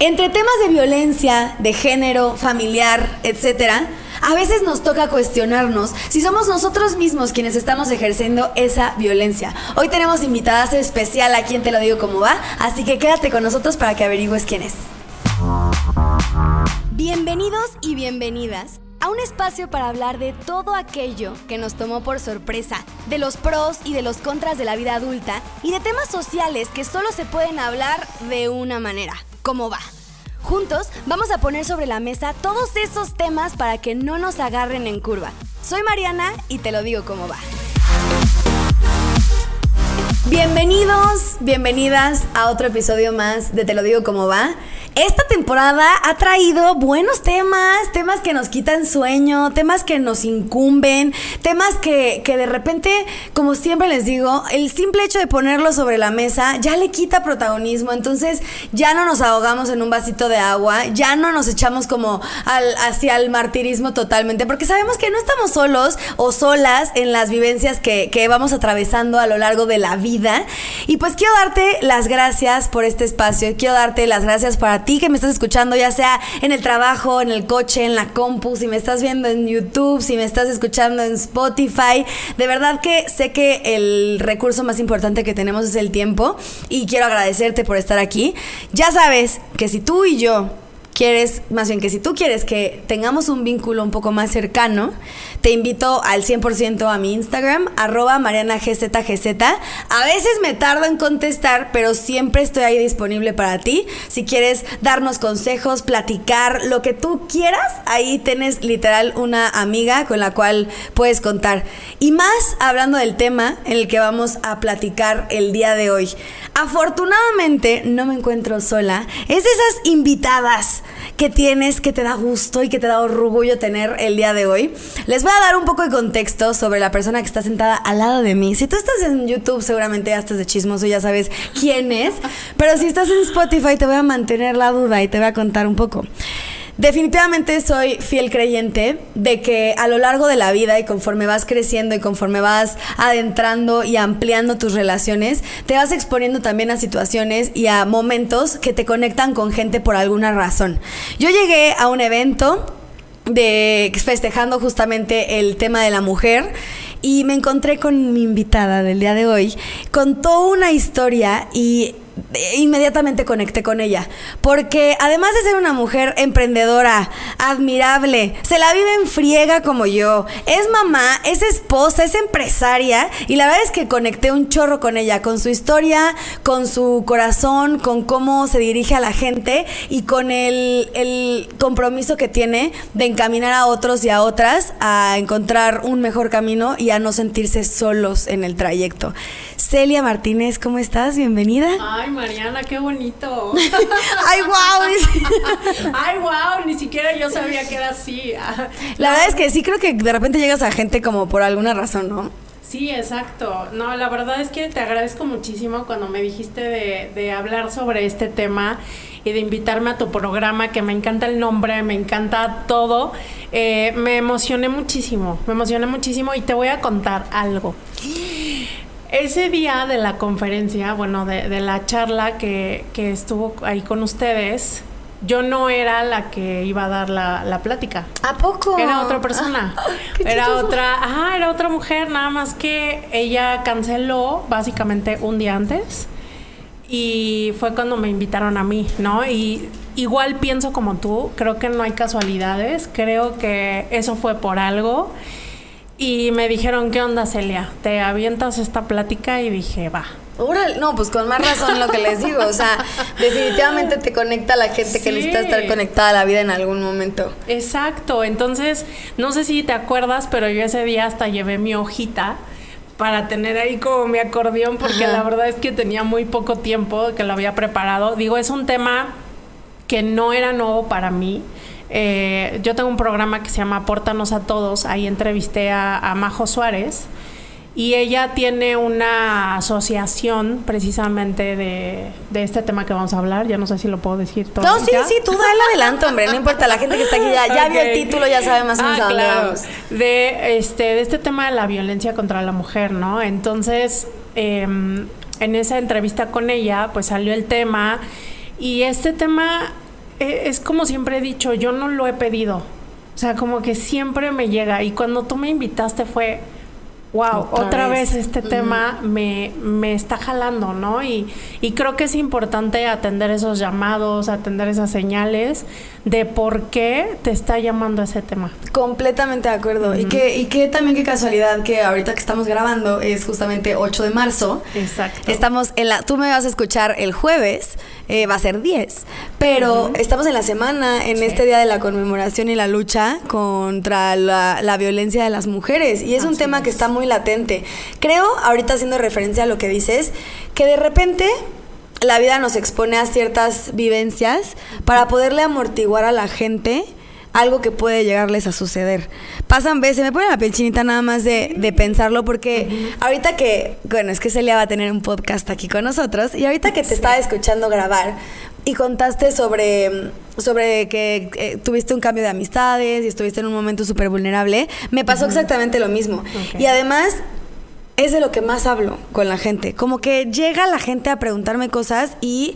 Entre temas de violencia, de género, familiar, etcétera, a veces nos toca cuestionarnos si somos nosotros mismos quienes estamos ejerciendo esa violencia. Hoy tenemos invitadas especial a quien te lo digo cómo va, así que quédate con nosotros para que averigües quién es. Bienvenidos y bienvenidas a un espacio para hablar de todo aquello que nos tomó por sorpresa, de los pros y de los contras de la vida adulta y de temas sociales que solo se pueden hablar de una manera cómo va. Juntos vamos a poner sobre la mesa todos esos temas para que no nos agarren en curva. Soy Mariana y te lo digo cómo va. Bienvenidos, bienvenidas a otro episodio más de Te lo digo cómo va. Esta temporada ha traído buenos temas, temas que nos quitan sueño, temas que nos incumben, temas que, que de repente, como siempre les digo, el simple hecho de ponerlo sobre la mesa ya le quita protagonismo, entonces ya no nos ahogamos en un vasito de agua, ya no nos echamos como al, hacia el martirismo totalmente, porque sabemos que no estamos solos o solas en las vivencias que, que vamos atravesando a lo largo de la vida. Y pues quiero darte las gracias por este espacio, quiero darte las gracias para ti que me estás escuchando, ya sea en el trabajo, en el coche, en la compu, si me estás viendo en YouTube, si me estás escuchando en Spotify. De verdad que sé que el recurso más importante que tenemos es el tiempo y quiero agradecerte por estar aquí. Ya sabes que si tú y yo quieres, más bien que si tú quieres que tengamos un vínculo un poco más cercano, te invito al 100% a mi Instagram, arroba marianagzgz. A veces me tardo en contestar, pero siempre estoy ahí disponible para ti. Si quieres darnos consejos, platicar, lo que tú quieras, ahí tienes literal una amiga con la cual puedes contar. Y más hablando del tema en el que vamos a platicar el día de hoy. Afortunadamente no me encuentro sola. Es de esas invitadas que tienes que te da gusto y que te da orgullo tener el día de hoy. Les voy a dar un poco de contexto sobre la persona que está sentada al lado de mí. Si tú estás en YouTube, seguramente ya estás de chismoso y ya sabes quién es. Pero si estás en Spotify, te voy a mantener la duda y te voy a contar un poco. Definitivamente soy fiel creyente de que a lo largo de la vida y conforme vas creciendo y conforme vas adentrando y ampliando tus relaciones, te vas exponiendo también a situaciones y a momentos que te conectan con gente por alguna razón. Yo llegué a un evento de festejando justamente el tema de la mujer y me encontré con mi invitada del día de hoy. Contó una historia y inmediatamente conecté con ella. Porque además de ser una mujer emprendedora, admirable, se la vive en friega como yo, es mamá, es esposa, es empresaria. Y la verdad es que conecté un chorro con ella, con su historia, con su corazón, con cómo se dirige a la gente y con el, el compromiso que tiene de encaminar a otros y a otras a encontrar un mejor camino y a no sentirse solos en el trayecto. Celia Martínez, ¿cómo estás? Bienvenida. Ay, Mariana, qué bonito. Ay, wow. Ay, wow, ni siquiera yo sabía que era así. La verdad es que sí creo que de repente llegas a gente como por alguna razón, ¿no? Sí, exacto. No, la verdad es que te agradezco muchísimo cuando me dijiste de, de hablar sobre este tema y de invitarme a tu programa, que me encanta el nombre, me encanta todo. Eh, me emocioné muchísimo, me emocioné muchísimo y te voy a contar algo. Ese día de la conferencia, bueno, de, de la charla que, que, estuvo ahí con ustedes, yo no era la que iba a dar la, la plática. ¿A poco? Era otra persona. era chistoso. otra, ajá, era otra mujer, nada más que ella canceló básicamente un día antes. Y fue cuando me invitaron a mí, ¿no? Y igual pienso como tú, creo que no hay casualidades, creo que eso fue por algo. Y me dijeron, ¿qué onda, Celia? ¿Te avientas esta plática? Y dije, va. No, pues con más razón lo que les digo. O sea, definitivamente te conecta a la gente sí. que necesita estar conectada a la vida en algún momento. Exacto. Entonces, no sé si te acuerdas, pero yo ese día hasta llevé mi hojita para tener ahí como mi acordeón, porque Ajá. la verdad es que tenía muy poco tiempo que lo había preparado. Digo, es un tema que no era nuevo para mí. Eh, yo tengo un programa que se llama Apórtanos a Todos, ahí entrevisté a, a, Majo Suárez y ella tiene una asociación precisamente de, de, este tema que vamos a hablar, ya no sé si lo puedo decir todo. No, sí, sí, tú dale adelante, hombre, no importa, la gente que está aquí ya, ya okay. vio el título, ya sabe más o menos ah, claro. De este, de este tema de la violencia contra la mujer, ¿no? Entonces, eh, en esa entrevista con ella, pues salió el tema y este tema es como siempre he dicho, yo no lo he pedido. O sea, como que siempre me llega. Y cuando tú me invitaste fue, wow, otra, vez. este tema me, me, está jalando, ¿no? Y, y, creo que es importante atender esos llamados, atender esas señales de por qué te está llamando ese tema. Completamente de acuerdo. Y que, y que también qué casualidad que ahorita que estamos grabando es justamente 8 de marzo. Exacto. Estamos en la, tú me vas a escuchar el jueves, eh, va a ser 10, pero estamos en la semana, en este día de la conmemoración y la lucha contra la, la violencia de las mujeres. Y es un tema que está muy latente. Creo, ahorita haciendo referencia a lo que dices, que de repente la vida nos expone a ciertas vivencias para poderle amortiguar a la gente algo que puede llegarles a suceder. Pasan veces, me pone la piel chinita nada más de, de, pensarlo porque ahorita que, bueno, es que Celia va a tener un podcast aquí con nosotros y ahorita que te estaba escuchando grabar, y contaste sobre, sobre que eh, tuviste un cambio de amistades y estuviste en un momento súper vulnerable. Me pasó exactamente lo mismo. Y además, es de lo que más hablo con la gente. Como que llega la gente a preguntarme cosas y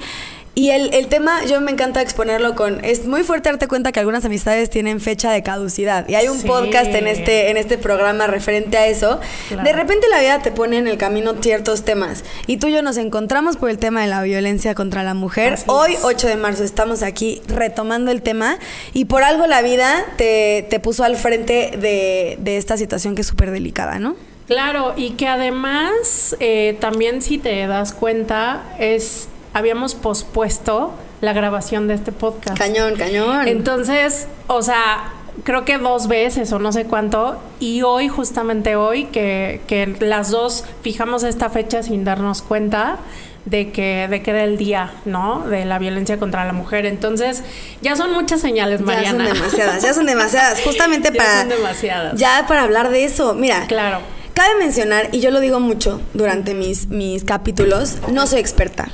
y el, el, tema, yo me encanta exponerlo con. Es muy fuerte darte cuenta que algunas amistades tienen fecha de caducidad. Y hay un podcast en este, en este programa referente a eso. De repente la vida te pone en el camino ciertos temas. Y tú y yo nos encontramos por el tema de la violencia contra la mujer. Hoy, 8 de marzo, estamos aquí retomando el tema. Y por algo la vida te, te puso al frente de, de esta situación que es súper delicada, ¿no? Claro, y que además eh, también si te das cuenta es habíamos pospuesto la grabación de este podcast. Cañón, cañón. Entonces, o sea, creo que dos veces o no sé cuánto. Y hoy, justamente hoy, que, que las dos fijamos esta fecha sin darnos cuenta de que, de que era el día, ¿no? De la violencia contra la mujer. Entonces, ya son muchas señales, Mariana. Ya son demasiadas, ya son demasiadas. Justamente para. Ya son demasiadas. Ya para hablar de eso. Mira. Claro. Cabe mencionar, y yo lo digo mucho durante mis, mis capítulos, no soy experta.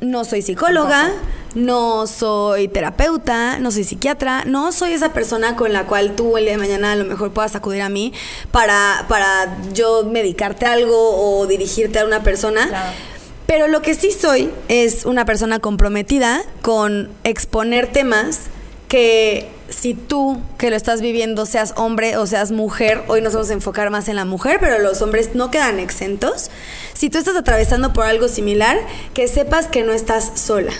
No soy psicóloga, no soy terapeuta, no soy psiquiatra, no soy esa persona con la cual tú el día de mañana a lo mejor puedas acudir a mí para, para yo medicarte algo o dirigirte a una persona. Pero lo que sí soy es una persona comprometida con exponer temas que si tú que lo estás viviendo seas hombre o seas mujer, hoy nos vamos a enfocar más en la mujer, pero los hombres no quedan exentos. Si tú estás atravesando por algo similar, que sepas que no estás sola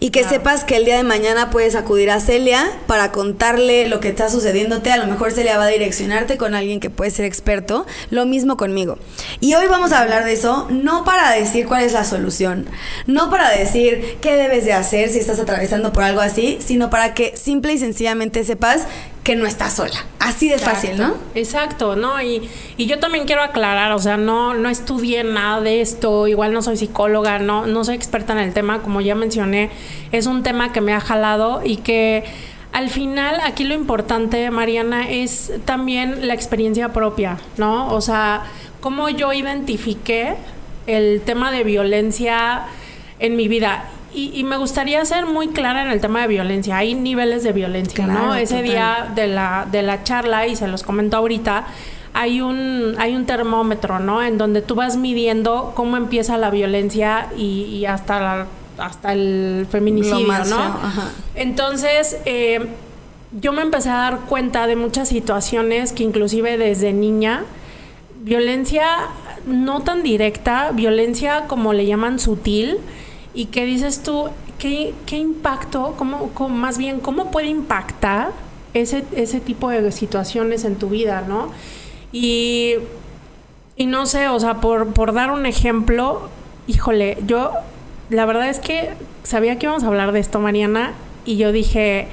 y que sepas que el día de mañana puedes acudir a Celia para contarle lo que está sucediéndote. A lo mejor Celia va a direccionarte con alguien que puede ser experto. Lo mismo conmigo. Y hoy vamos a hablar de eso, no para decir cuál es la solución, no para decir qué debes de hacer si estás atravesando por algo así, sino para que simple y sencillamente sepas que no estás sola. Así de fácil, ¿no? Exacto, ¿no? Y, y, yo también quiero aclarar, o sea, no, no estudié nada de esto, igual no soy psicóloga, no, no soy experta en el tema, como ya mencioné, es un tema que me ha jalado y que al final aquí lo importante, Mariana, es también la experiencia propia, ¿no? O sea, cómo yo identifiqué el tema de violencia en mi vida y, me gustaría ser muy clara en el tema de violencia. Hay niveles de violencia, ¿no? Ese día de la, de la charla, y se los comento ahorita, hay un, hay un termómetro, ¿no? En donde tú vas midiendo cómo empieza la violencia y, hasta, hasta el feminicidio, ¿no? Entonces, eh, yo me empecé a dar cuenta de muchas situaciones que inclusive desde niña, violencia no tan directa, violencia como le llaman sutil, y qué dices tú, ¿qué, qué impacto, cómo, más bien, cómo puede impactar ese, ese tipo de situaciones en tu vida, ¿no? Y, y no sé, o sea, por, por dar un ejemplo, híjole, yo la verdad es que sabía que íbamos a hablar de esto, Mariana, y yo dije,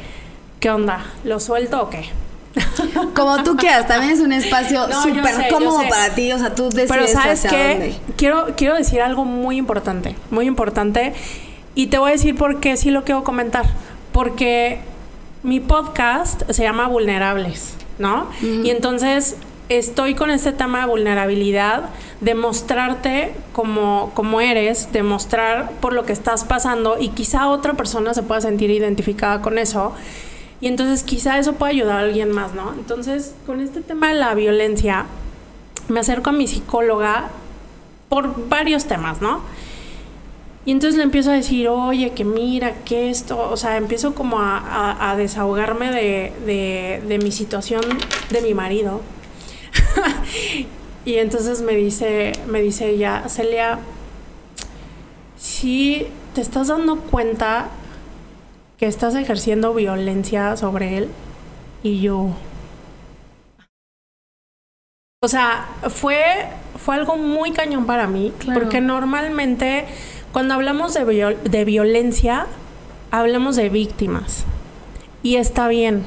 ¿qué onda? ¿Lo suelto o qué? Como tú quieras, también es un espacio súper cómodo para ti, o sea, tú decides Pero ¿sabes qué? Quiero, quiero decir algo muy importante, muy importante, y te voy a decir por qué sí lo quiero comentar, porque mi podcast se llama Vulnerables, ¿no? Y entonces estoy con este tema de vulnerabilidad, de mostrarte como, como eres, de mostrar por lo que estás pasando y quizá otra persona se pueda sentir identificada con eso. Y entonces quizá eso pueda ayudar a alguien más, ¿no? Entonces, con este tema de la violencia, me acerco a mi psicóloga por varios temas, ¿no? Y entonces le empiezo a decir, oye, que mira, que esto, o sea, empiezo como a, desahogarme de, de, de mi situación de mi marido. y entonces me dice, me dice ella, Celia, si te estás dando cuenta que estás ejerciendo violencia sobre él, y yo, o sea, fue, fue algo muy cañón para mí, porque normalmente cuando hablamos de, de violencia, hablamos de víctimas. Y está bien.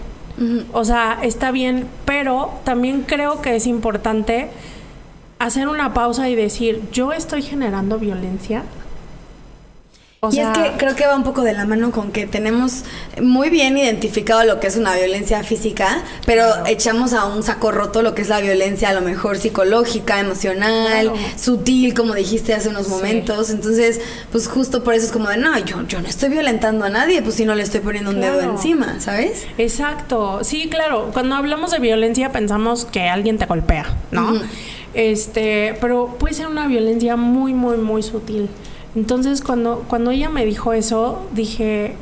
O sea, está bien, pero también creo que es importante hacer una pausa y decir, yo estoy generando violencia y es que creo que va un poco de la mano con que tenemos muy bien identificado lo que es una violencia física, pero echamos a un saco roto lo que es la violencia a lo mejor psicológica, emocional, sutil, como dijiste hace unos momentos. Entonces, pues justo por eso es como de, no, yo, yo no estoy violentando a nadie, pues si no le estoy poniendo un dedo encima, ¿sabes? Exacto. Sí, claro. Cuando hablamos de violencia pensamos que alguien te golpea, ¿no? Este, pero puede ser una violencia muy, muy, muy sutil. Entonces, cuando, cuando ella me dijo eso, dije...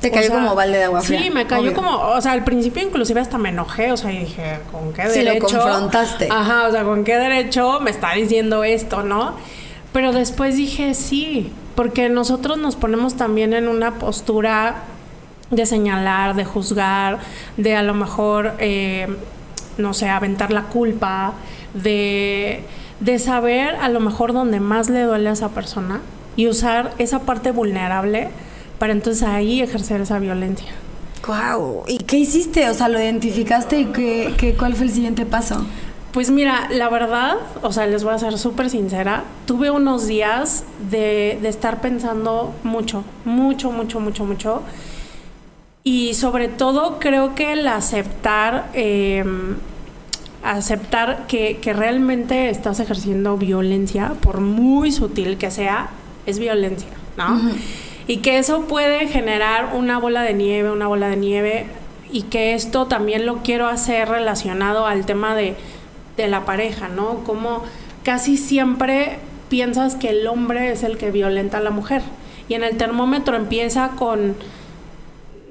Te cayó como balde de agua fría. Sí, me cayó como, o sea, al principio inclusive hasta me enojé, o sea, y dije, ¿con qué derecho? Sí, lo confrontaste. Ajá, o sea, ¿con qué derecho me está diciendo esto, no? Pero después dije, sí, porque nosotros nos ponemos también en una postura de señalar, de juzgar, de a lo mejor, eh, no sé, aventar la culpa, de de saber a lo mejor donde más le duele a esa persona y usar esa parte vulnerable para entonces ahí ejercer esa violencia. Wow. ¿Y qué hiciste? O sea, ¿lo identificaste y qué, qué, cuál fue el siguiente paso? Pues mira, la verdad, o sea, les voy a ser súper sincera, tuve unos días de, de, estar pensando mucho, mucho, mucho, mucho, mucho. Y sobre todo creo que el aceptar... Eh, aceptar que, realmente estás ejerciendo violencia, por muy sutil que sea, es violencia, ¿no? Y que eso puede generar una bola de nieve, una bola de nieve, y que esto también lo quiero hacer relacionado al tema de, de la pareja, ¿no? Como casi siempre piensas que el hombre es el que violenta a la mujer. Y en el termómetro empieza con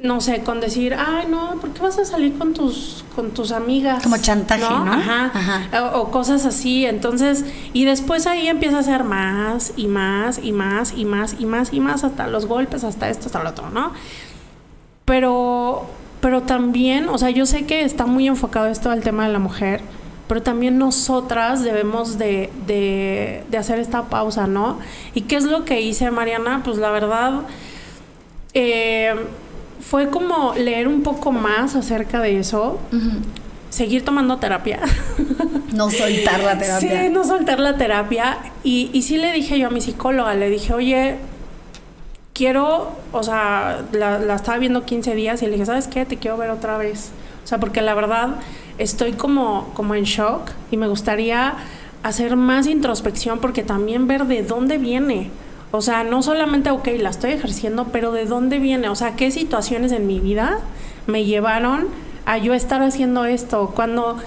no sé, con decir, ay, no, ¿por qué vas a salir con tus, con tus amigas? Como chantaje, ¿no? Ajá. O, cosas así. Entonces, y después ahí empieza a ser más y más y más y más y más y más hasta los golpes, hasta esto, hasta lo otro, ¿no? Pero, pero también, o sea, yo sé que está muy enfocado esto al tema de la mujer, pero también nosotras debemos de, de, de hacer esta pausa, ¿no? ¿Y qué es lo que hice, Mariana? Pues la verdad... Eh, fue como leer un poco más acerca de eso. Seguir tomando terapia. No soltar la terapia. Sí, no soltar la terapia. Y, y sí le dije yo a mi psicóloga, le dije, oye, quiero, o sea, la, la, estaba viendo 15 días y le dije, ¿sabes qué? Te quiero ver otra vez. O sea, porque la verdad estoy como, como en shock y me gustaría hacer más introspección porque también ver de dónde viene. O sea, no solamente, ok, la estoy ejerciendo, pero ¿de dónde viene? O sea, ¿qué situaciones en mi vida me llevaron a yo estar haciendo esto? Cuando,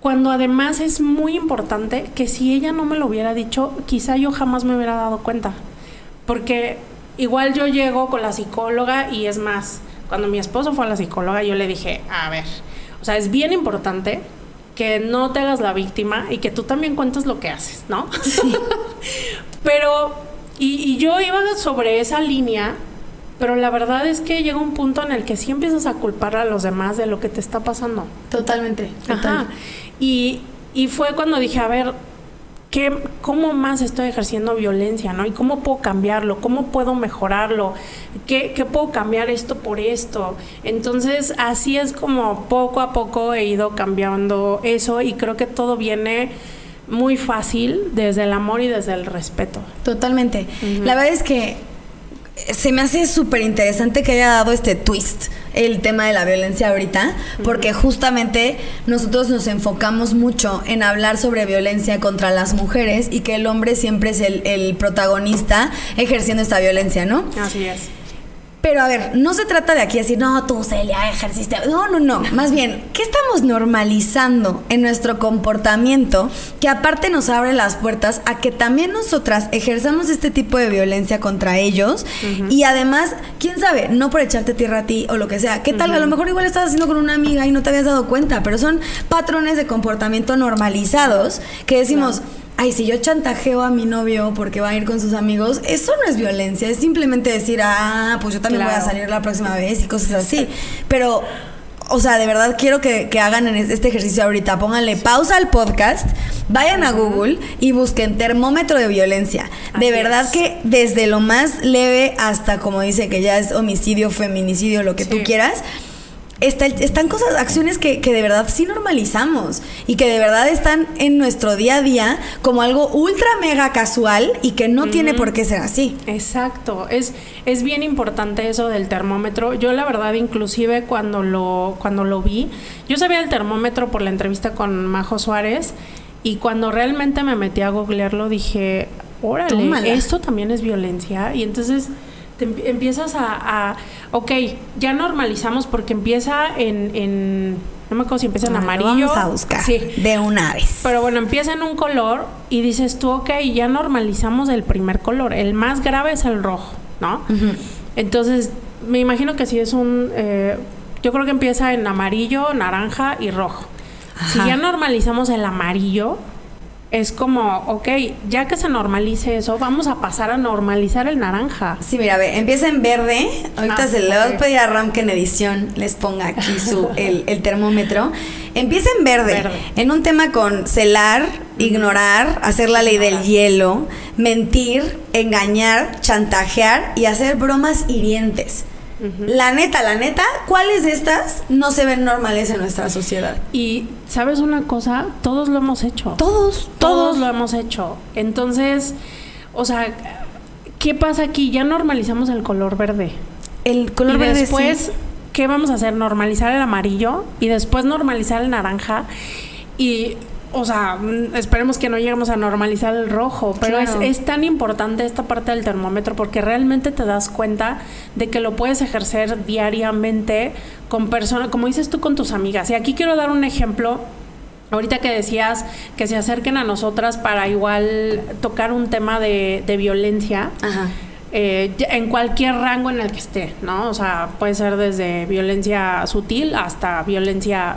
cuando además es muy importante que si ella no me lo hubiera dicho, quizá yo jamás me hubiera dado cuenta. Porque igual yo llego con la psicóloga y es más, cuando mi esposo fue a la psicóloga, yo le dije, a ver, o sea, es bien importante que no te hagas la víctima y que tú también cuentes lo que haces, ¿no? Sí. Pero y, yo iba sobre esa línea, pero la verdad es que llega un punto en el que sí empiezas a culpar a los demás de lo que te está pasando. Totalmente. Ajá. Y, y fue cuando dije, a ver, ¿qué, ¿cómo más estoy ejerciendo violencia? ¿no? ¿Y cómo puedo cambiarlo? ¿Cómo puedo mejorarlo? ¿Qué, ¿Qué puedo cambiar esto por esto? Entonces, así es como poco a poco he ido cambiando eso y creo que todo viene muy fácil desde el amor y desde el respeto. Totalmente. La verdad es que se me hace súper interesante que haya dado este twist el tema de la violencia ahorita, porque justamente nosotros nos enfocamos mucho en hablar sobre violencia contra las mujeres y que el hombre siempre es el, el protagonista ejerciendo esta violencia, ¿no? Así es. Pero a ver, no se trata de aquí decir, no, tú Celia ejerciste. No, no, no. Más bien, ¿qué estamos normalizando en nuestro comportamiento que aparte nos abre las puertas a que también nosotras ejerzamos este tipo de violencia contra ellos? Y además, quién sabe, no por echarte tierra a ti o lo que sea. ¿Qué tal? A lo mejor igual estás haciendo con una amiga y no te habías dado cuenta, pero son patrones de comportamiento normalizados que decimos ay, si yo chantajeo a mi novio porque va a ir con sus amigos, eso no es violencia, es simplemente decir, ah, pues yo también voy a salir la próxima vez y cosas así. Pero, o sea, de verdad quiero que, hagan este ejercicio ahorita. Pónganle pausa al podcast, vayan a Google y busquen termómetro de violencia. de verdad que desde lo más leve hasta, como dice, que ya es homicidio, feminicidio, lo que tú quieras están cosas, acciones que, de verdad sí normalizamos y que de verdad están en nuestro día a día como algo ultra mega casual y que no tiene por qué ser así. Exacto, es, es bien importante eso del termómetro. Yo la verdad inclusive cuando lo, cuando lo vi, yo sabía el termómetro por la entrevista con Majo Suárez y cuando realmente me metí a googlearlo dije, órale, esto también es violencia y entonces empiezas a, ok, ya normalizamos porque empieza en, no me acuerdo si empieza en amarillo. vamos a buscar sí. de una vez. Pero bueno, empieza en un color y dices tú, ok, ya normalizamos el primer color. El más grave es el rojo, ¿no? Entonces, me imagino que si es un, eh, yo creo que empieza en amarillo, naranja y rojo. Si ya normalizamos el amarillo, es como, ok, ya que se normalice eso, vamos a pasar a normalizar el naranja. Sí, mira, ve, empieza en verde. Ahorita ah, se le va a pedir a Ram que en edición les ponga aquí su, el, termómetro. Empieza en verde, en un tema con celar, ignorar, hacer la ley del hielo, mentir, engañar, chantajear y hacer bromas hirientes. La neta, la neta, ¿cuáles de estas no se ven normales en nuestra sociedad? Y sabes una cosa, todos lo hemos hecho. Todos, todos, lo hemos hecho. Entonces, o sea, ¿qué pasa aquí? Ya normalizamos el color verde. El color verde. Después, ¿qué vamos a hacer? Normalizar el amarillo y después normalizar el naranja. Y o sea, mm, esperemos que no lleguemos a normalizar el rojo, pero es, tan importante esta parte del termómetro porque realmente te das cuenta de que lo puedes ejercer diariamente con personas, como dices tú, con tus amigas. Y aquí quiero dar un ejemplo. Ahorita que decías que se acerquen a nosotras para igual tocar un tema de, violencia. Eh, en cualquier rango en el que esté, ¿no? O sea, puede ser desde violencia sutil hasta violencia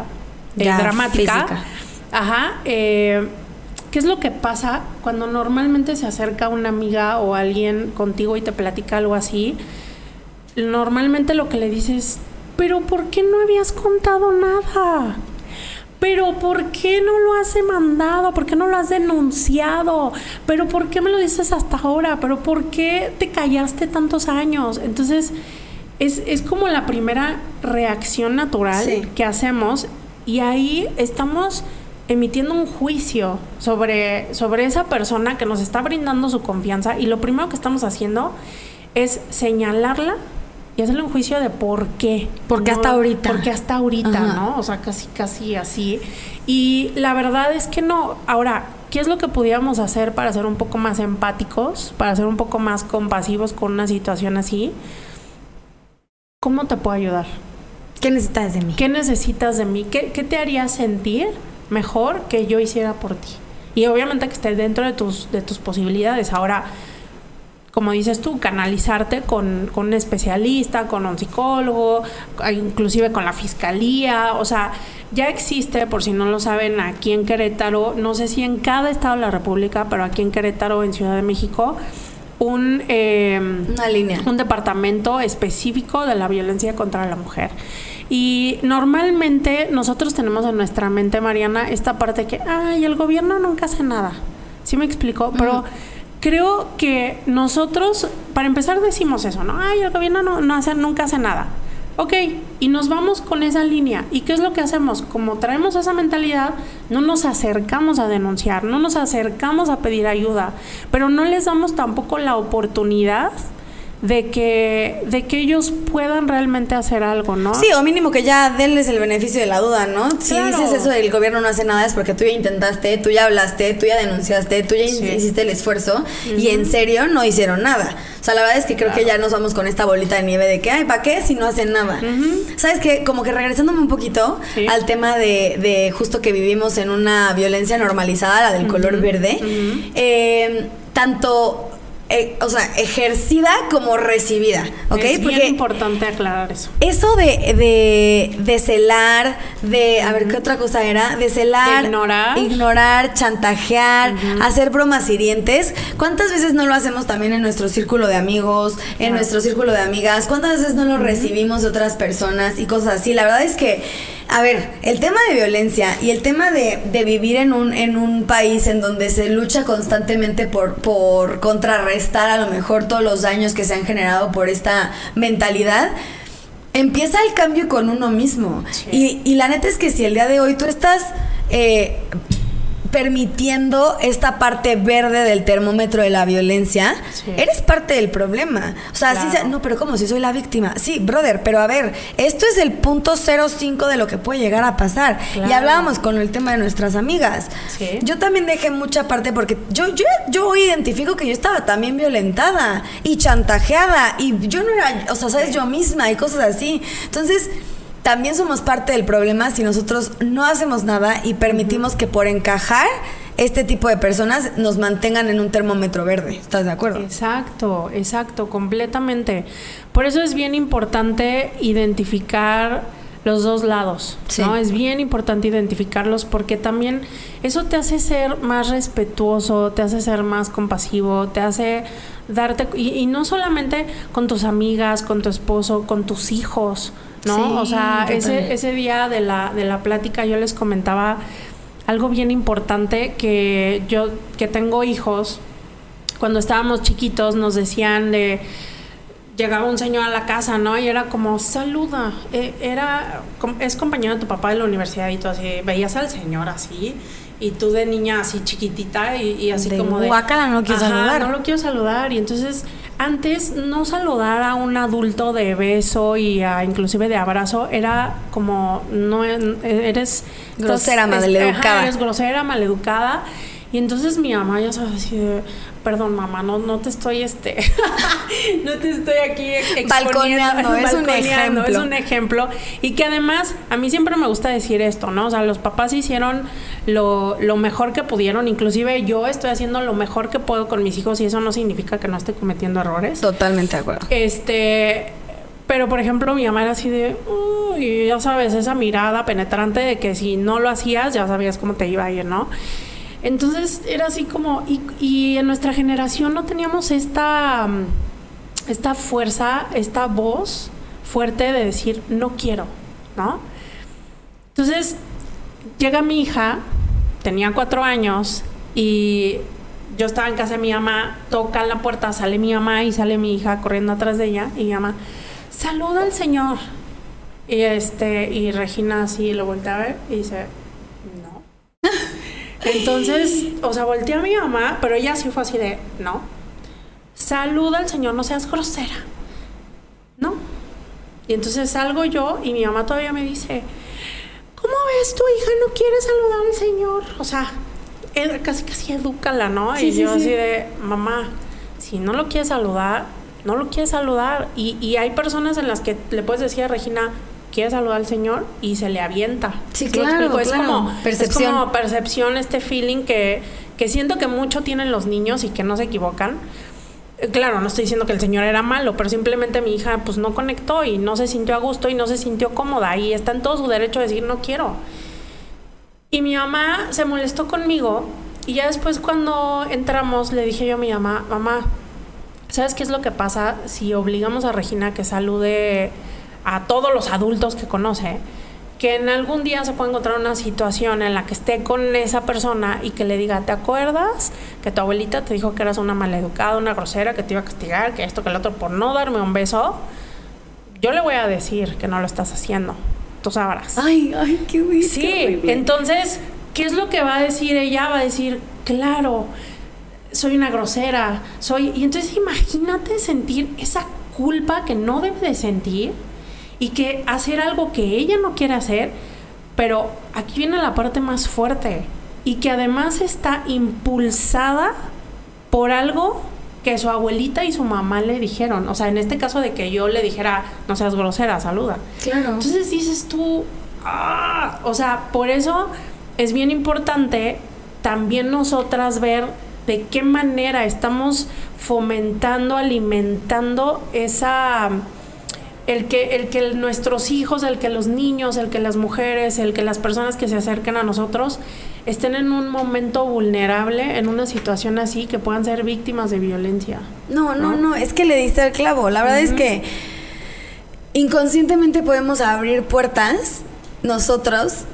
eh, dramática. Ajá. Eh, ¿Qué es lo que pasa cuando normalmente se acerca una amiga o alguien contigo y te platica algo así? Normalmente lo que le dices, pero ¿por qué no habías contado nada? Pero ¿por qué no lo has demandado? ¿Por qué no lo has denunciado? ¿Pero por qué me lo dices hasta ahora? ¿Pero por qué te callaste tantos años? Entonces, es, como la primera reacción natural que hacemos y ahí estamos emitiendo un juicio sobre, sobre esa persona que nos está brindando su confianza y lo primero que estamos haciendo es señalarla y hacerle un juicio de por qué. Porque hasta ahorita. Porque hasta ahorita, ¿no? O sea, casi, casi así. Y la verdad es que no. Ahora, ¿qué es lo que pudiéramos hacer para ser un poco más empáticos, para ser un poco más compasivos con una situación así? ¿Cómo te puedo ayudar? ¿Qué necesitas de mí? ¿Qué necesitas de mí? ¿Qué, qué te haría sentir mejor que yo hiciera por ti. Y obviamente que esté dentro de tus, de tus posibilidades. Ahora, como dices tú, canalizarte con, con, un especialista, con un psicólogo, inclusive con la fiscalía. O sea, ya existe, por si no lo saben, aquí en Querétaro, no sé si en cada estado de la República, pero aquí en Querétaro, en Ciudad de México, un, eh, Una línea. un departamento específico de la violencia contra la mujer. Y normalmente nosotros tenemos en nuestra mente, Mariana, esta parte que, ay, el gobierno nunca hace nada. ¿Sí me explico? Pero creo que nosotros, para empezar, decimos eso, ¿no? Ay, el gobierno no, no hace, nunca hace nada. Ok, y nos vamos con esa línea. ¿Y qué es lo que hacemos? Como traemos esa mentalidad, no nos acercamos a denunciar, no nos acercamos a pedir ayuda, pero no les damos tampoco la oportunidad de que, de que ellos puedan realmente hacer algo, ¿no? Sí, o mínimo que ya denles el beneficio de la duda, ¿no? Si dices eso del gobierno no hace nada es porque tú ya intentaste, tú ya hablaste, tú ya denunciaste, tú ya hiciste el esfuerzo y en serio no hicieron nada. O sea, la verdad es que creo que ya nos vamos con esta bolita de nieve de que, ay, ¿para qué si no hacen nada? ¿Sabes qué? Como que regresándome un poquito al tema de, de, justo que vivimos en una violencia normalizada, la del color verde, eh, tanto eh, o sea, ejercida como recibida, ¿ok? Es Porque importante aclarar eso. Eso de, de, de celar, de, a ver, ¿qué otra cosa era? De celar, ignorar, ignorar chantajear, hacer bromas hirientes. ¿Cuántas veces no lo hacemos también en nuestro círculo de amigos, en nuestro círculo de amigas? ¿Cuántas veces no lo recibimos de otras personas y cosas así? La verdad es que a ver, el tema de violencia y el tema de, vivir en un, en un país en donde se lucha constantemente por, por contrarrestar a lo mejor todos los daños que se han generado por esta mentalidad, empieza el cambio con uno mismo. Y, y, la neta es que si el día de hoy tú estás eh, permitiendo esta parte verde del termómetro de la violencia, eres parte del problema. O sea, no, pero ¿cómo? Si soy la víctima. Sí, brother, pero a ver, esto es el punto 05 de lo que puede llegar a pasar. Y hablábamos con el tema de nuestras amigas. Yo también dejé mucha parte porque yo, yo, yo identifico que yo estaba también violentada y chantajeada y yo no era, o sea, sabes, yo misma y cosas así. Entonces, también somos parte del problema si nosotros no hacemos nada y permitimos que por encajar este tipo de personas nos mantengan en un termómetro verde. ¿Estás de acuerdo? Exacto, exacto, completamente. Por eso es bien importante identificar los dos lados, ¿no? Es bien importante identificarlos porque también eso te hace ser más respetuoso, te hace ser más compasivo, te hace darte y, y no solamente con tus amigas, con tu esposo, con tus hijos, ¿no? o sea, ese, ese día de la, de la plática yo les comentaba algo bien importante que yo que tengo hijos, cuando estábamos chiquitos nos decían de llegaba un señor a la casa, ¿no? Y era como, saluda. E, era, es compañero de tu papá de la universidad y tú así, veías al señor así, y tú de niña así chiquitita y, así como de... Guacala, no quiero saludar. No lo quiero saludar. Y entonces antes no saludar a un adulto de beso y a, inclusive de abrazo era como no eres grosera, maleducada. eres grosera, maleducada. Y entonces mi mamá ya sabes así perdón mamá, no, no te estoy este, no te estoy aquí balconeando, es un ejemplo. Es un ejemplo. Y que además, a mí siempre me gusta decir esto, ¿no? O sea, los papás hicieron lo, lo mejor que pudieron, inclusive yo estoy haciendo lo mejor que puedo con mis hijos y eso no significa que no esté cometiendo errores. Totalmente de acuerdo. Este, pero, por ejemplo, mi mamá era así de, y ya sabes, esa mirada penetrante de que si no lo hacías, ya sabías cómo te iba a ir, ¿no? Entonces era así como, y, en nuestra generación no teníamos esta, esta fuerza, esta voz fuerte de decir, no quiero, ¿no? Entonces llega mi hija, tenía cuatro años, y yo estaba en casa de mi mamá, toca la puerta, sale mi mamá y sale mi hija corriendo atrás de ella, y mi mamá, saluda al señor. Y este, y Regina así lo voltea a ver y dice. Entonces, o sea, volteé a mi mamá, pero ella sí fue así de, no. Saluda al Señor, no seas grosera. ¿No? Y entonces salgo yo y mi mamá todavía me dice, ¿cómo ves tu hija no quiere saludar al Señor? O sea, casi casi edúcala, ¿no? y yo así de, mamá, si no lo quieres saludar, no lo quieres saludar. Y, y hay personas en las que le puedes decir a Regina, quiere saludar al Señor y se le avienta. Sí, claro, Es, como, percepción. es como percepción, este feeling que, que siento que mucho tienen los niños y que no se equivocan. Eh, claro, no estoy diciendo que el Señor era malo, pero simplemente mi hija pues no conectó y no se sintió a gusto y no se sintió cómoda y está en todo su derecho de decir no quiero. Y mi mamá se molestó conmigo y ya después cuando entramos le dije yo a mi mamá, mamá, ¿sabes qué es lo que pasa si obligamos a Regina a que salude a todos los adultos que conoce, que en algún día se puede encontrar una situación en la que esté con esa persona y que le diga, ¿te acuerdas que tu abuelita te dijo que eras una maleducada, una grosera, que te iba a castigar, que esto, que el otro, por no darme un beso? Yo le voy a decir que no lo estás haciendo. Tú sabrás. Ay, ay, qué bien. Sí, entonces, ¿qué es lo que va a decir ella? Va a decir, claro, soy una grosera, soy... Y entonces imagínate sentir esa culpa que no debe de sentir y que hacer algo que ella no quiere hacer, pero aquí viene la parte más fuerte y que además está impulsada por algo que su abuelita y su mamá le dijeron. O sea, en este caso de que yo le dijera, no seas grosera, saluda. Claro. Entonces dices tú, ah, o sea, por eso es bien importante también nosotras ver de qué manera estamos fomentando, alimentando esa el que, el que nuestros hijos, el que los niños, el que las mujeres, el que las personas que se acerquen a nosotros estén en un momento vulnerable, en una situación así, que puedan ser víctimas de violencia. No, no, no, es que le diste el clavo. La verdad es que inconscientemente podemos abrir puertas nosotros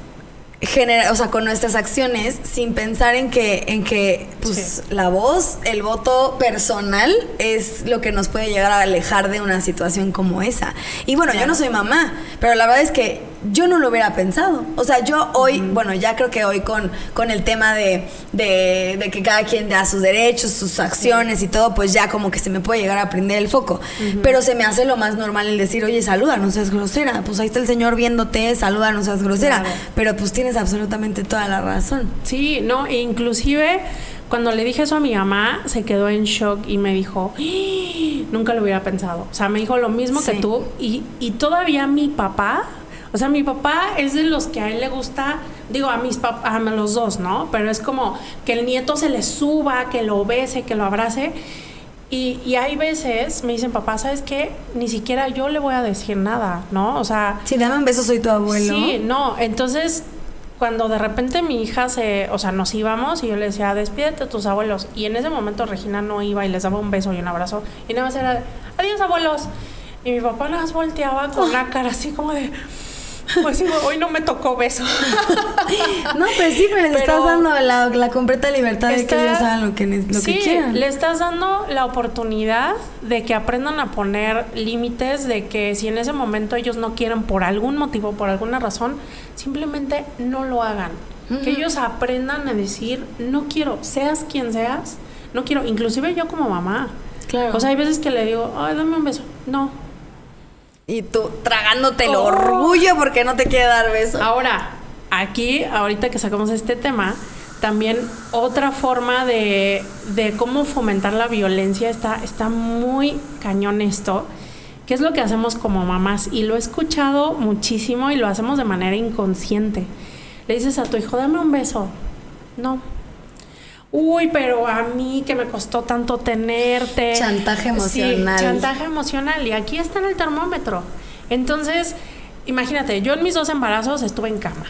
genera, o sea, con nuestras acciones, sin pensar en que, en que pues, la voz, el voto personal es lo que nos puede llegar a alejar de una situación como esa. Y bueno, yo no soy mamá, pero la verdad es que yo no lo hubiera pensado. O sea, yo hoy, bueno, ya creo que hoy con, con el tema de, de, que cada quien da sus derechos, sus acciones y todo, pues ya como que se me puede llegar a prender el foco. Pero se me hace lo más normal el decir, oye, saluda, no seas grosera. Pues ahí está el señor viéndote, saluda, no seas grosera. Pero pues tienes absolutamente toda la razón. Sí, no, e inclusive cuando le dije eso a mi mamá, se quedó en shock y me dijo, ¡Ah! nunca lo hubiera pensado. O sea, me dijo lo mismo que tú. Y, y todavía mi papá o sea, mi papá es de los que a él le gusta, digo, a mis papás, a los dos, ¿no? Pero es como que el nieto se le suba, que lo bese, que lo abrace. Y, y, hay veces me dicen, papá, ¿sabes qué? Ni siquiera yo le voy a decir nada, ¿no? O sea... Si dame un beso, soy tu abuelo. Sí, no. Entonces, cuando de repente mi hija se... O sea, nos íbamos y yo le decía, despídete a tus abuelos. Y en ese momento Regina no iba y les daba un beso y un abrazo. Y nada más era, adiós, abuelos. Y mi papá más volteaba con la cara así como de... Pues sí, hoy no me tocó beso. no, pues sí, pero, le estás dando la, completa libertad de que ellos hagan lo que, lo sí, que quieran. Le estás dando la oportunidad de que aprendan a poner límites, de que si en ese momento ellos no quieren por algún motivo, por alguna razón, simplemente no lo hagan. Que ellos aprendan a decir, no quiero, seas quien seas, no quiero, inclusive yo como mamá. Claro. O sea, hay veces que le digo, ay, dame un beso. No, y tú tragándote el oh. orgullo porque no te quiere dar beso. Ahora, aquí, ahorita que sacamos este tema, también otra forma de, de cómo fomentar la violencia está, está muy cañón esto. ¿Qué es lo que hacemos como mamás? Y lo he escuchado muchísimo y lo hacemos de manera inconsciente. Le dices a tu hijo, dame un beso. No, uy, pero a mí que me costó tanto tenerte. Chantaje emocional. Sí, chantaje emocional. Y aquí está en el termómetro. Entonces, imagínate, yo en mis dos embarazos estuve en cama.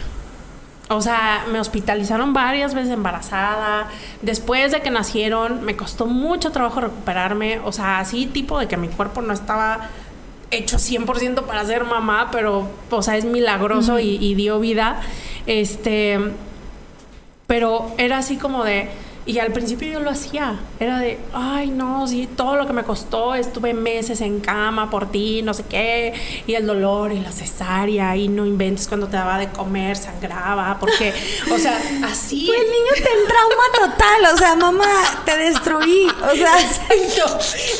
O sea, me hospitalizaron varias veces embarazada. Después de que nacieron, me costó mucho trabajo recuperarme. O sea, así tipo de que mi cuerpo no estaba hecho 100% para ser mamá, pero, o sea, es milagroso y, y dio vida. Este, pero era así como de y al principio yo lo hacía. Era de, ay, no, sí, todo lo que me costó, estuve meses en cama por ti, no sé qué, y el dolor y la cesárea, y no inventes cuando te daba de comer, sangraba, porque, o sea, así. Pues el niño te trauma total, o sea, mamá, te destruí, o sea.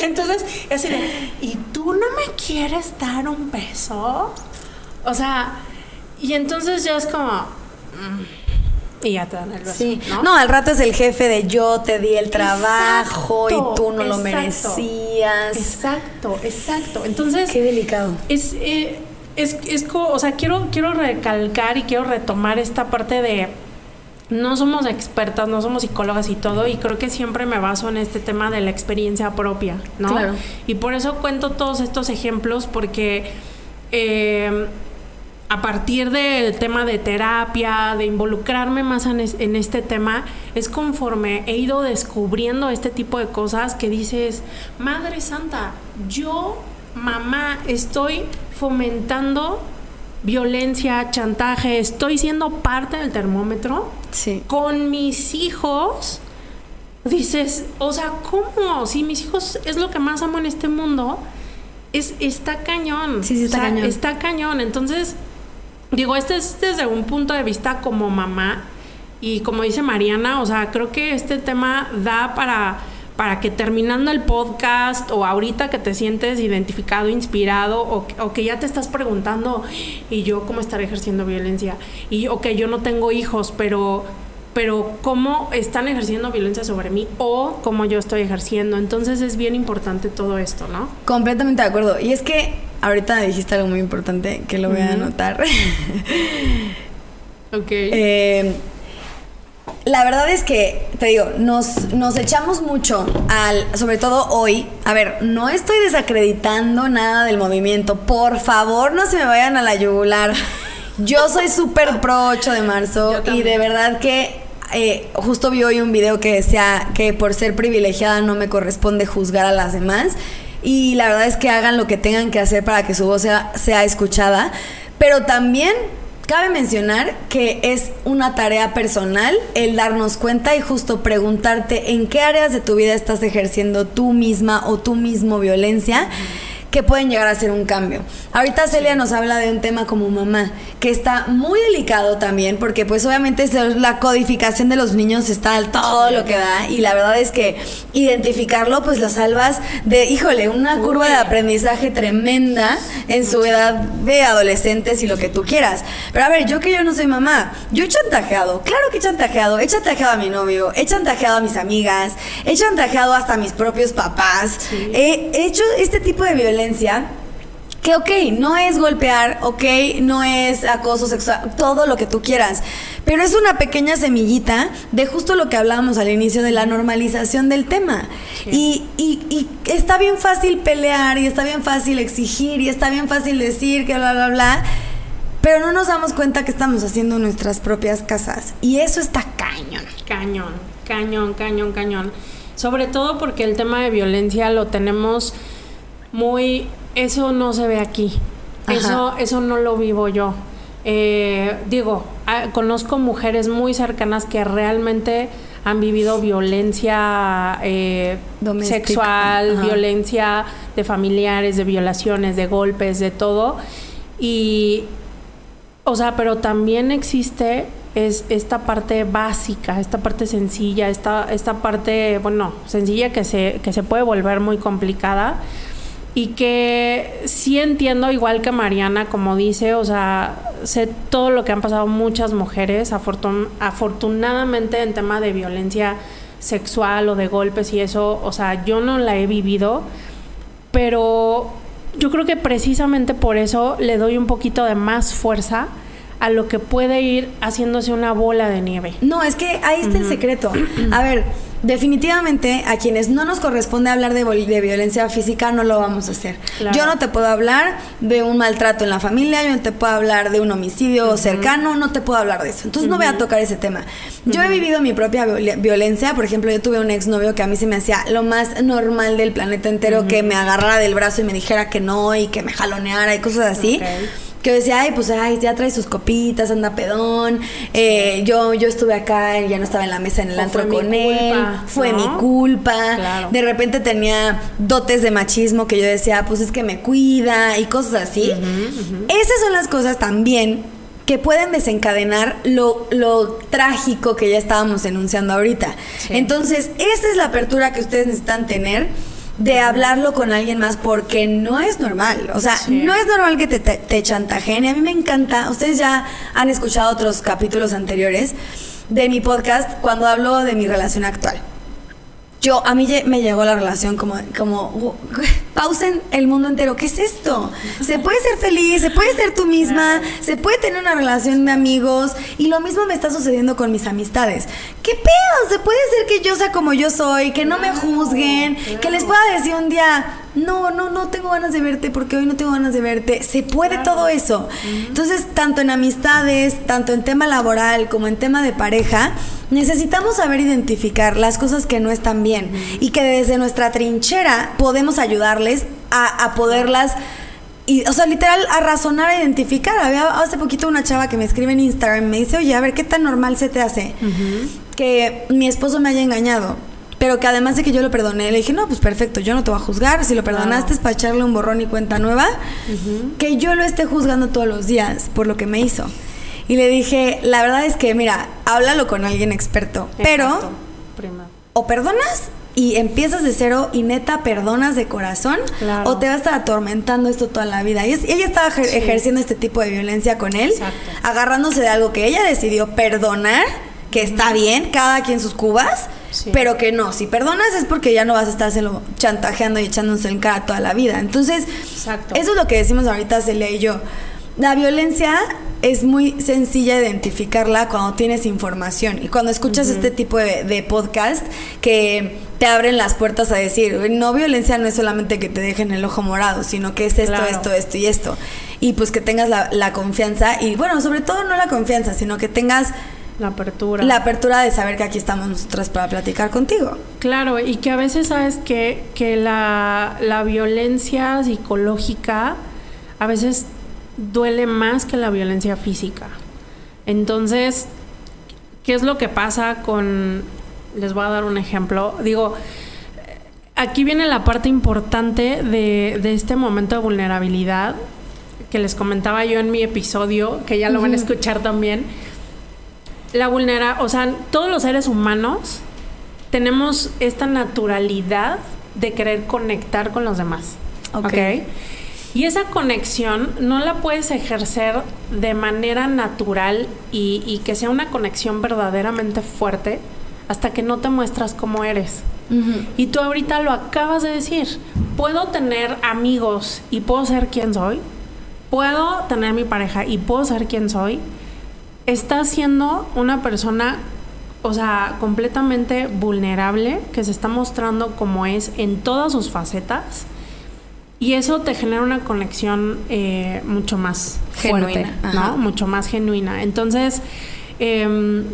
Entonces, así de, ¿y tú no me quieres dar un beso? O sea, y entonces ya es como. Mm, y ya te dan el beso. ¿no? al rato es el jefe de yo te di el trabajo y tú no lo merecías. Exacto, exacto. Entonces. Qué delicado. Es. Eh, es, es, o sea, quiero, quiero recalcar y quiero retomar esta parte de no somos expertas, no somos psicólogas y todo, y creo que siempre me baso en este tema de la experiencia propia, ¿no? Claro. Y por eso cuento todos estos ejemplos, porque eh, a partir del tema de terapia, de involucrarme más en, este tema, es conforme he ido descubriendo este tipo de cosas que dices, Madre Santa, yo, mamá, estoy fomentando violencia, chantaje, estoy siendo parte del termómetro. Sí. Con mis hijos, dices, o sea, ¿cómo? Si mis hijos es lo que más amo en este mundo, es, está cañón. Sí, sí, está cañón. Está cañón. Entonces, Digo, este es desde un punto de vista como mamá y como dice Mariana, o sea, creo que este tema da para, para que terminando el podcast o ahorita que te sientes identificado, inspirado o, o, que ya te estás preguntando, ¿y yo cómo estaré ejerciendo violencia? Y ok, yo no tengo hijos, pero pero cómo están ejerciendo violencia sobre mí o cómo yo estoy ejerciendo. Entonces es bien importante todo esto, ¿no? Completamente de acuerdo. Y es que ahorita dijiste algo muy importante que lo voy a anotar. ok. Eh, la verdad es que, te digo, nos, nos echamos mucho al, sobre todo hoy, a ver, no estoy desacreditando nada del movimiento, por favor no se me vayan a la yugular. Yo soy súper pro 8 de marzo y de verdad que eh, justo vi hoy un video que decía que por ser privilegiada no me corresponde juzgar a las demás. Y la verdad es que hagan lo que tengan que hacer para que su voz sea, sea escuchada. Pero también cabe mencionar que es una tarea personal el darnos cuenta y justo preguntarte en qué áreas de tu vida estás ejerciendo tú misma o tú mismo violencia que pueden llegar a ser un cambio. Ahorita Celia nos habla de un tema como mamá, que está muy delicado también, porque pues obviamente la codificación de los niños está al todo lo que da, y la verdad es que identificarlo pues lo salvas de, híjole, una curva de aprendizaje tremenda en su edad de adolescentes y lo que tú quieras. Pero a ver, yo que yo no soy mamá, yo he chantajeado, claro que he chantajeado, he chantajeado a mi novio, he chantajeado a mis amigas, he chantajeado hasta a mis propios papás, he hecho este tipo de violencia que ok, no es golpear, ok, no es acoso sexual, todo lo que tú quieras, pero es una pequeña semillita de justo lo que hablábamos al inicio de la normalización del tema. Y, y, está bien fácil pelear y está bien fácil exigir y está bien fácil decir que bla, bla, bla, pero no nos damos cuenta que estamos haciendo nuestras propias casas. Y eso está cañón. Cañón, cañón, cañón, cañón. Sobre todo porque el tema de violencia lo tenemos muy, eso no se ve aquí, eso, eso no lo vivo yo. Eh, digo, ah, conozco mujeres muy cercanas que realmente han vivido violencia eh, sexual, violencia de familiares, de violaciones, de golpes, de todo. Y, o sea, pero también existe es esta parte básica, esta parte sencilla, esta, esta parte, bueno, sencilla que se, que se puede volver muy complicada y que sí entiendo, igual que Mariana, como dice, o sea, sé todo lo que han pasado muchas mujeres, afortunadamente en tema de violencia sexual o de golpes y eso, o sea, yo no la he vivido, pero yo creo que precisamente por eso le doy un poquito de más fuerza a lo que puede ir haciéndose una bola de nieve. No, es que ahí está el secreto. A ver, definitivamente a quienes no nos corresponde hablar de, de violencia física no lo vamos a hacer. Yo no te puedo hablar de un maltrato en la familia, yo no te puedo hablar de un homicidio cercano, no te puedo hablar de eso. Entonces no voy a tocar ese tema. Yo he vivido mi propia violencia, por ejemplo, yo tuve un exnovio que a mí se me hacía lo más normal del planeta entero, que me agarrara del brazo y me dijera que no y que me jaloneara y cosas así que decía, ay, pues ay, ya trae sus copitas, anda pedón. Eh, yo, yo estuve acá ya no estaba en la mesa en el antro con él. Fue mi culpa. De repente tenía dotes de machismo que yo decía, pues es que me cuida y cosas así. Esas son las cosas también que pueden desencadenar lo, lo trágico que ya estábamos enunciando ahorita. Entonces, esa es la apertura que ustedes necesitan tener de hablarlo con alguien más porque no es normal. O sea, no es normal que te, te, te chantajeen. Y a mí me encanta. Ustedes ya han escuchado otros capítulos anteriores de mi podcast cuando hablo de mi relación actual yo, a mí me llegó la relación como, como, pausen el mundo entero, ¿qué es esto? Se puede ser feliz, se puede ser tú misma, se puede tener una relación de amigos y lo mismo me está sucediendo con mis amistades. ¿Qué pedo? Se puede ser que yo sea como yo soy, que no me juzguen, que les pueda decir un día, no, no, no tengo ganas de verte porque hoy no tengo ganas de verte. Se puede todo eso. Entonces, tanto en amistades, tanto en tema laboral como en tema de pareja, necesitamos saber identificar las cosas que no están bien y que desde nuestra trinchera podemos ayudarles a, poderlas y, o sea, literal, a razonar, a identificar. Había hace poquito una chava que me escribe en Instagram y me dice, oye, a ver, ¿qué tan normal se te hace que mi esposo me haya engañado? Pero que además de que yo lo perdoné, le dije, no, pues perfecto, yo no te voy a juzgar. Si lo perdonaste es para echarle un borrón y cuenta nueva. Que yo lo esté juzgando todos los días por lo que me hizo. Y le dije, la verdad es que, mira, háblalo con alguien experto, pero o perdonas y empiezas de cero y neta perdonas de corazón Claro. o te va a estar atormentando esto toda la vida. Y es- ella estaba Sí. ejerciendo este tipo de violencia con él, Exacto. agarrándose de algo que ella decidió perdonar, que está bien, cada quien sus cubas, Sí. pero que no, si perdonas es porque ya no vas a estárselo chantajeando y echándose en cara toda la vida. Entonces, Exacto. eso es lo que decimos ahorita Celia y yo. La violencia es muy sencilla identificarla cuando tienes información y cuando escuchas este tipo de, de podcast que te abren las puertas a decir, no violencia no es solamente que te dejen el ojo morado, sino que es esto, Claro. esto, esto y esto. Y pues que tengas la, la confianza y bueno, sobre todo no la confianza, sino que tengas La apertura. la apertura de saber que aquí estamos nosotras para platicar contigo. Claro, y que a veces sabes que, que la, la violencia psicológica a veces duele más que la violencia física. Entonces, ¿qué es lo que pasa con... Les voy a dar un ejemplo. Digo, aquí viene la parte importante de, de este momento de vulnerabilidad que les comentaba yo en mi episodio, que ya lo van a escuchar también. La vulnera, o sea, todos los seres humanos tenemos esta naturalidad de querer conectar con los demás. Ok. ¿ok? Y esa conexión no la puedes ejercer de manera natural y, y que sea una conexión verdaderamente fuerte hasta que no te muestras como eres. Y tú ahorita lo acabas de decir. Puedo tener amigos y puedo ser quien soy. Puedo tener mi pareja y puedo ser quien soy. Estás siendo una persona, o sea, completamente vulnerable, que se está mostrando como es en todas sus facetas. Y eso te genera una conexión eh, mucho más Genuina, fuerte. ¿no? Mucho más genuina. Entonces, em,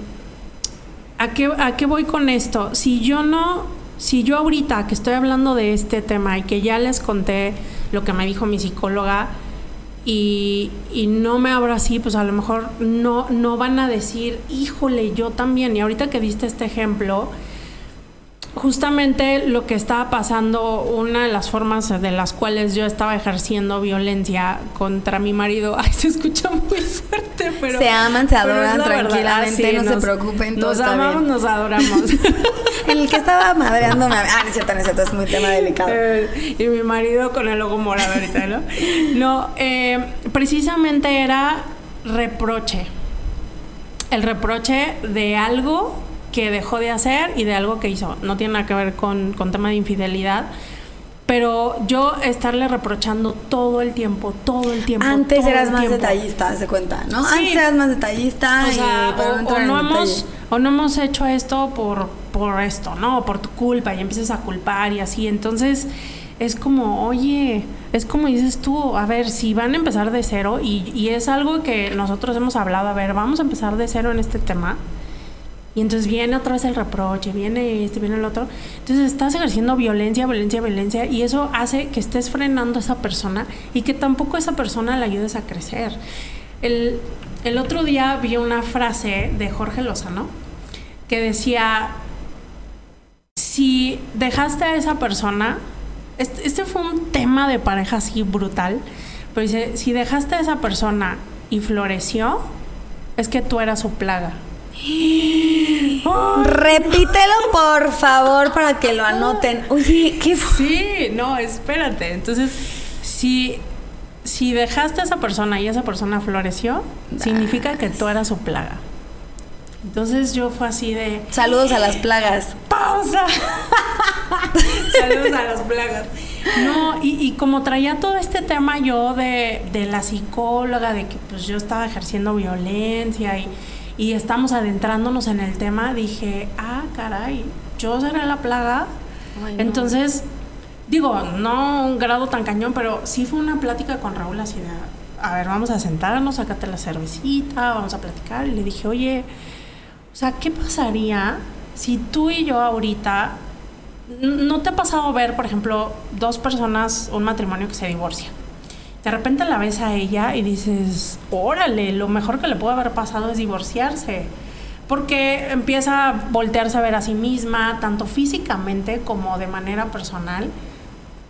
¿a, qué, ¿a qué voy con esto? Si yo no, si yo ahorita que estoy hablando de este tema y que ya les conté lo que me dijo mi psicóloga y, y no me abro así, pues a lo mejor no, no van a decir, híjole, yo también. Y ahorita que diste este ejemplo, justamente lo que estaba pasando, una de las formas de las cuales yo estaba ejerciendo violencia contra mi marido, ay, se escucha muy fuerte, pero... Se aman, se adoran la verdad. tranquilamente, Ah, sí, no se preocupen, todo Nos amamos, bien. nos adoramos. El que estaba madreándome. a- Ah, no es cierto, no es cierto, es muy tema delicado. Eh, y mi marido con el ojo morado ahorita, ¿no? No, eh, precisamente era reproche. El reproche de algo que dejó de hacer y de algo que hizo. No tiene nada que ver con, con tema de infidelidad. Pero yo estarle reprochando todo el tiempo, todo el tiempo. Antes todo eras el más tiempo. detallista, de cuenta, ¿no? Sí. Antes eras más detallista O sea, y o, o no hemos, o no hemos hecho esto por, por esto, ¿no? Por tu culpa y empiezas a culpar y así. Entonces es como, oye, es como dices tú, a ver, si van a empezar de cero y, y es algo que nosotros hemos hablado, a ver, vamos a empezar de cero en este tema. Y entonces viene otra vez el reproche, viene este, viene el otro. Entonces estás ejerciendo violencia, violencia, violencia y eso hace que estés frenando a esa persona y que tampoco esa persona le ayudes a crecer. El, el otro día vi una frase de Jorge Lozano que decía, si dejaste a esa persona, este, este fue un tema de pareja así brutal, pero dice, si dejaste a esa persona y floreció, es que tú eras su plaga. Repítelo, por favor, para que lo anoten. Oye, ¿qué fue? Sí, no, espérate. Entonces, si, si dejaste a esa persona y esa persona floreció, significa que tú eras su plaga. Entonces yo fue así de Saludos a las plagas. pausa. Saludos a las plagas. No, y, y como traía todo este tema yo de, de la psicóloga, de que pues yo estaba ejerciendo violencia y, y estamos adentrándonos en el tema, dije, ah, caray, yo seré la plaga. Ay, no. Entonces, digo, no un grado tan cañón, pero sí fue una plática con Raúl así de, a ver, vamos a sentarnos, sácate la cervecita, vamos a platicar. Y le dije, oye, o sea, ¿qué pasaría si tú y yo ahorita no te ha pasado ver, por ejemplo, dos personas, un matrimonio que se divorcia? De repente la ves a ella y dices, órale, lo mejor que le puede haber pasado es divorciarse. Porque empieza a voltearse a ver a sí misma, tanto físicamente como de manera personal.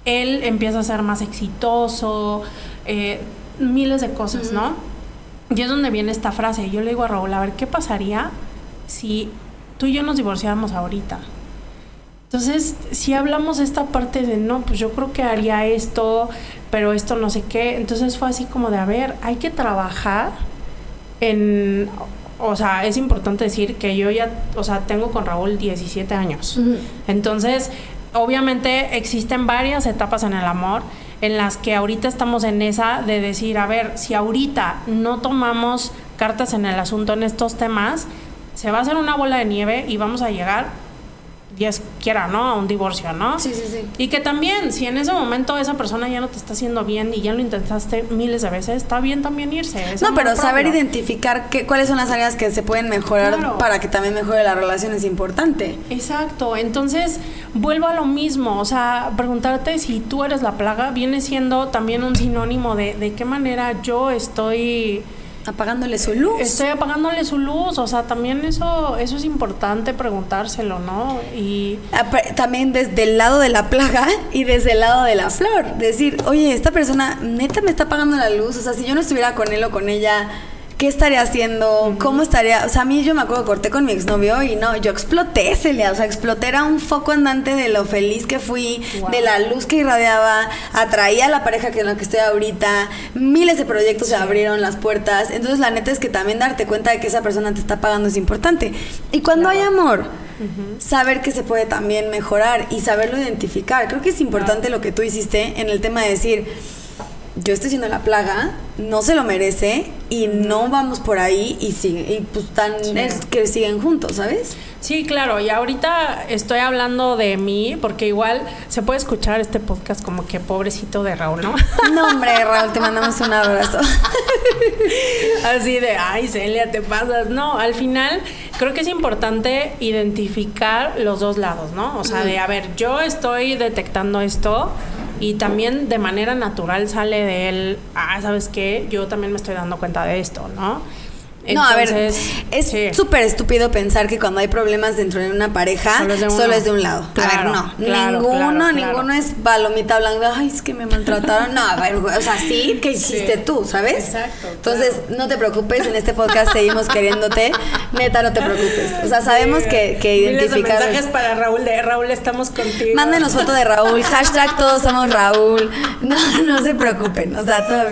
Él empieza a ser más exitoso, eh, miles de cosas, ¿no? Y es donde viene esta frase. Yo le digo a Raúl, a ver, ¿qué pasaría si tú y yo nos divorciáramos ahorita? Entonces, si hablamos esta parte de, no, pues yo creo que haría esto, pero esto no sé qué, entonces fue así como de, a ver, hay que trabajar en, o sea, es importante decir que yo ya, o sea, tengo con Raúl 17 años. Entonces, obviamente existen varias etapas en el amor en las que ahorita estamos en esa de decir, a ver, si ahorita no tomamos cartas en el asunto en estos temas, se va a hacer una bola de nieve y vamos a llegar Dios quiera, ¿no? A un divorcio, ¿no? Sí, sí, sí. Y que también, si en ese momento esa persona ya no te está haciendo bien y ya lo intentaste miles de veces, está bien también irse. no, pero saber identificar qué, cuáles son las áreas que se pueden mejorar para que también mejore la relación es importante. Exacto. Entonces, vuelvo a lo mismo. O sea, preguntarte si tú eres la plaga viene siendo también un sinónimo de de qué manera yo estoy apagándole su luz. Estoy apagándole su luz, o sea, también eso eso es importante preguntárselo, ¿no? Y también desde el lado de la plaga y desde el lado de la flor, decir, "Oye, esta persona neta me está apagando la luz", o sea, si yo no estuviera con él o con ella, ¿qué estaría haciendo? ¿Cómo estaría? O sea, a mí yo me acuerdo, corté con mi exnovio y no, yo exploté, Celia. O sea, exploté, era un foco andante de lo feliz que fui, de la luz que irradiaba, atraía a la pareja que en la que estoy ahorita, miles de proyectos se abrieron las puertas. Entonces, la neta es que también darte cuenta de que esa persona te está pagando es importante. Y cuando hay amor, saber que se puede también mejorar y saberlo identificar. Creo que es importante lo que tú hiciste en el tema de decir yo estoy siendo la plaga, no se lo merece y no vamos por ahí y, y pues tan que siguen juntos, ¿sabes? Sí, claro, y ahorita estoy hablando de mí porque igual se puede escuchar este podcast como que pobrecito de Raúl, ¿no? No, hombre, Raúl, te mandamos un abrazo. Así de, ay, Celia, te pasas. No, al final creo que es importante identificar los dos lados, ¿no? O sea, de, a ver, yo estoy detectando esto y también de manera natural sale de él, ah, ¿sabes qué? Yo también me estoy dando cuenta de esto, ¿no? No, a ver, es súper estúpido pensar que cuando hay problemas dentro de una pareja, solo es de, un lado. a ver, no. ninguno, ninguno es palomita blanca. Ay, es que me maltrataron. No, a ver, o sea, sí, que hiciste tú, ¿sabes? Exacto. Entonces, no te preocupes, en este podcast seguimos queriéndote. Neta, no te preocupes. O sea, sabemos que, que identificar. mensajes para Raúl de Raúl, estamos contigo. Mándenos foto de Raúl. Hashtag todos somos Raúl. No, no se preocupen. O sea, todo.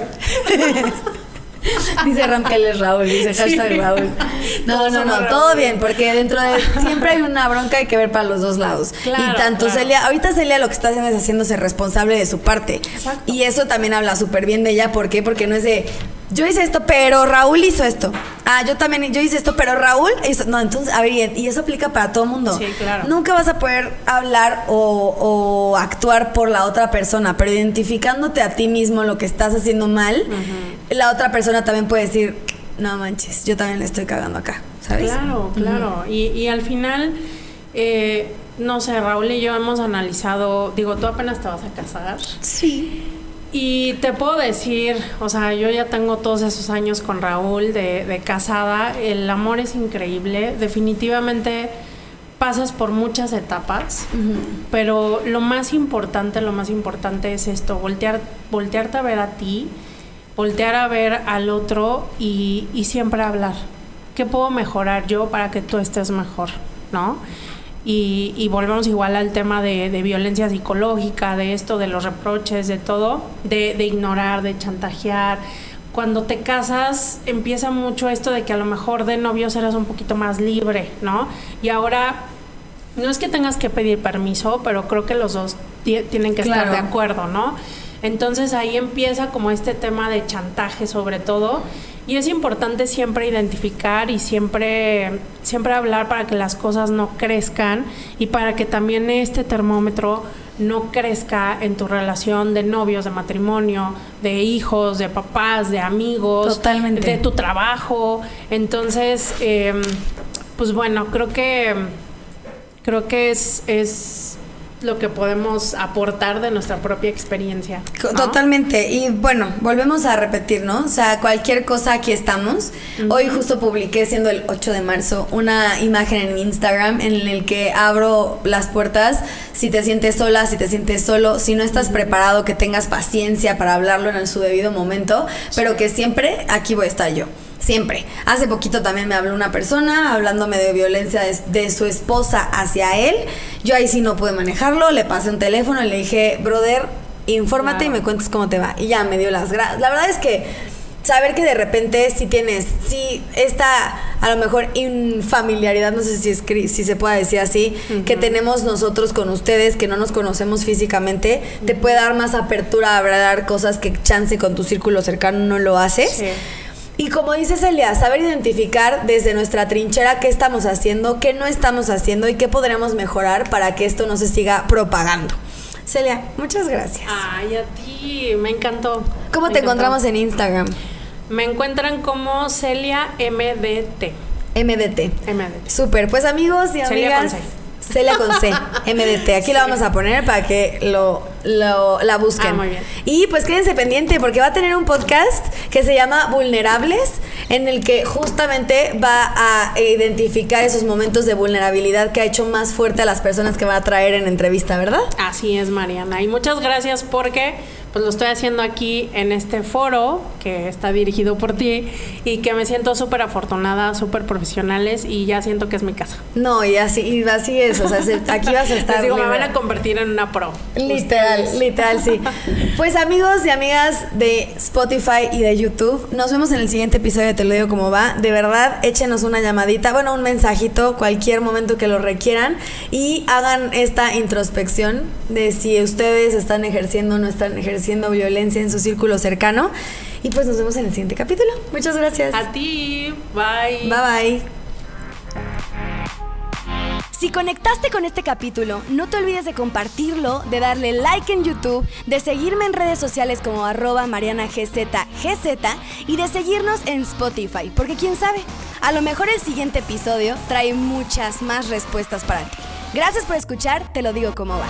dice Ram que él es Raúl, dice hashtag Raúl. No, no, no, todo bien, porque dentro de siempre hay una bronca hay que ver para los dos lados. y tanto Celia, ahorita Celia lo que está haciendo es haciéndose responsable de su parte. Y eso también habla súper bien de ella, ¿por qué? Porque no es de yo hice esto, pero Raúl hizo esto. Ah, yo también, yo hice esto, pero Raúl hizo. No, entonces, a ver, y eso aplica para todo mundo. Sí, claro. Nunca vas a poder hablar o, actuar por la otra persona, pero identificándote a ti mismo lo que estás haciendo mal, la otra persona también puede decir, no manches, yo también le estoy cagando acá, ¿sabes? Claro, claro. y, y, al final, eh, no sé, Raúl y yo hemos analizado, digo, tú apenas te vas a casar. Sí. Y te puedo decir, o sea, yo ya tengo todos esos años con Raúl de, casada, el amor es increíble, definitivamente pasas por muchas etapas, pero lo más importante, lo más importante es esto, voltear, voltearte a ver a ti, voltear a ver al otro y, y siempre hablar. ¿Qué puedo mejorar yo para que tú estés mejor? ¿No? Y, volvemos igual al tema de, violencia psicológica, de esto, de los reproches, de todo, de, ignorar, de chantajear. Cuando te casas empieza mucho esto de que a lo mejor de novios eras un poquito más libre, ¿no? Y ahora no es que tengas que pedir permiso, pero creo que los dos tienen que estar de acuerdo, ¿no? Entonces ahí empieza como este tema de chantaje sobre todo y es importante siempre identificar y siempre, siempre hablar para que las cosas no crezcan y para que también este termómetro no crezca en tu relación de novios, de matrimonio, de hijos, de papás, de amigos, de tu trabajo. Entonces, em, pues bueno, creo que creo que es, es lo que podemos aportar de nuestra propia experiencia. Totalmente. Y bueno, volvemos a repetir, ¿no? O sea, cualquier cosa aquí estamos. Hoy justo publiqué, siendo el 8 de marzo, una imagen en Instagram en el que abro las puertas. Si te sientes sola, si te sientes solo, si no estás preparado, que tengas paciencia para hablarlo en su debido momento, pero que siempre aquí voy a estar yo Siempre. Hace poquito también me habló una persona hablándome de violencia de, de su esposa hacia él. Yo ahí sí no pude manejarlo, le pasé un teléfono y le dije, brother, infórmate y me cuentes cómo te va. Y ya me dio las gracias. La verdad es que saber que de repente si tienes, si esta a lo mejor infamiliaridad, no sé si, es, si se puede decir así, que tenemos nosotros con ustedes, que no nos conocemos físicamente, te puede dar más apertura a hablar cosas que chance con tu círculo cercano no lo haces. Y como dice Celia, saber identificar desde nuestra trinchera qué estamos haciendo, qué no estamos haciendo y qué podremos mejorar para que esto no se siga propagando. Celia, muchas gracias. Ay, a ti, me encantó. ¿Cómo te encontramos en Instagram? Me encuentran como Celia MDT. MDT. MDT. Súper. Pues amigos y amigas. Celia con C, MDT. Aquí lo vamos a poner para que lo, lo la busquen. Ah, muy bien. Y pues quédense pendiente porque va a tener un podcast que se llama Vulnerables, en el que justamente va a identificar esos momentos de vulnerabilidad que ha hecho más fuerte a las personas que va a traer en entrevista, ¿verdad? Así es, Mariana. Y muchas gracias porque pues lo estoy haciendo aquí en este foro que está dirigido por ti y que me siento súper afortunada, súper profesionales y ya siento que es mi casa. No, y así, y así es, o sea, aquí vas a estar. digo, me van a convertir en una pro. Literal, literal, sí. Pues amigos y amigas de Spotify y de YouTube, nos vemos en el siguiente episodio de Te lo digo como va. De verdad, échenos una llamadita, bueno, un mensajito, cualquier momento que lo requieran y hagan esta introspección de si ustedes están ejerciendo o no están ejerciendo Siendo violencia en su círculo cercano. Y pues nos vemos en el siguiente capítulo. Muchas gracias. A ti. Bye. Bye bye. Si conectaste con este capítulo, no te olvides de compartirlo, de darle like en YouTube, de seguirme en redes sociales como arroba marianagzgz y de seguirnos en Spotify, porque quién sabe, a lo mejor el siguiente episodio trae muchas más respuestas para ti. Gracias por escuchar, te lo digo como va.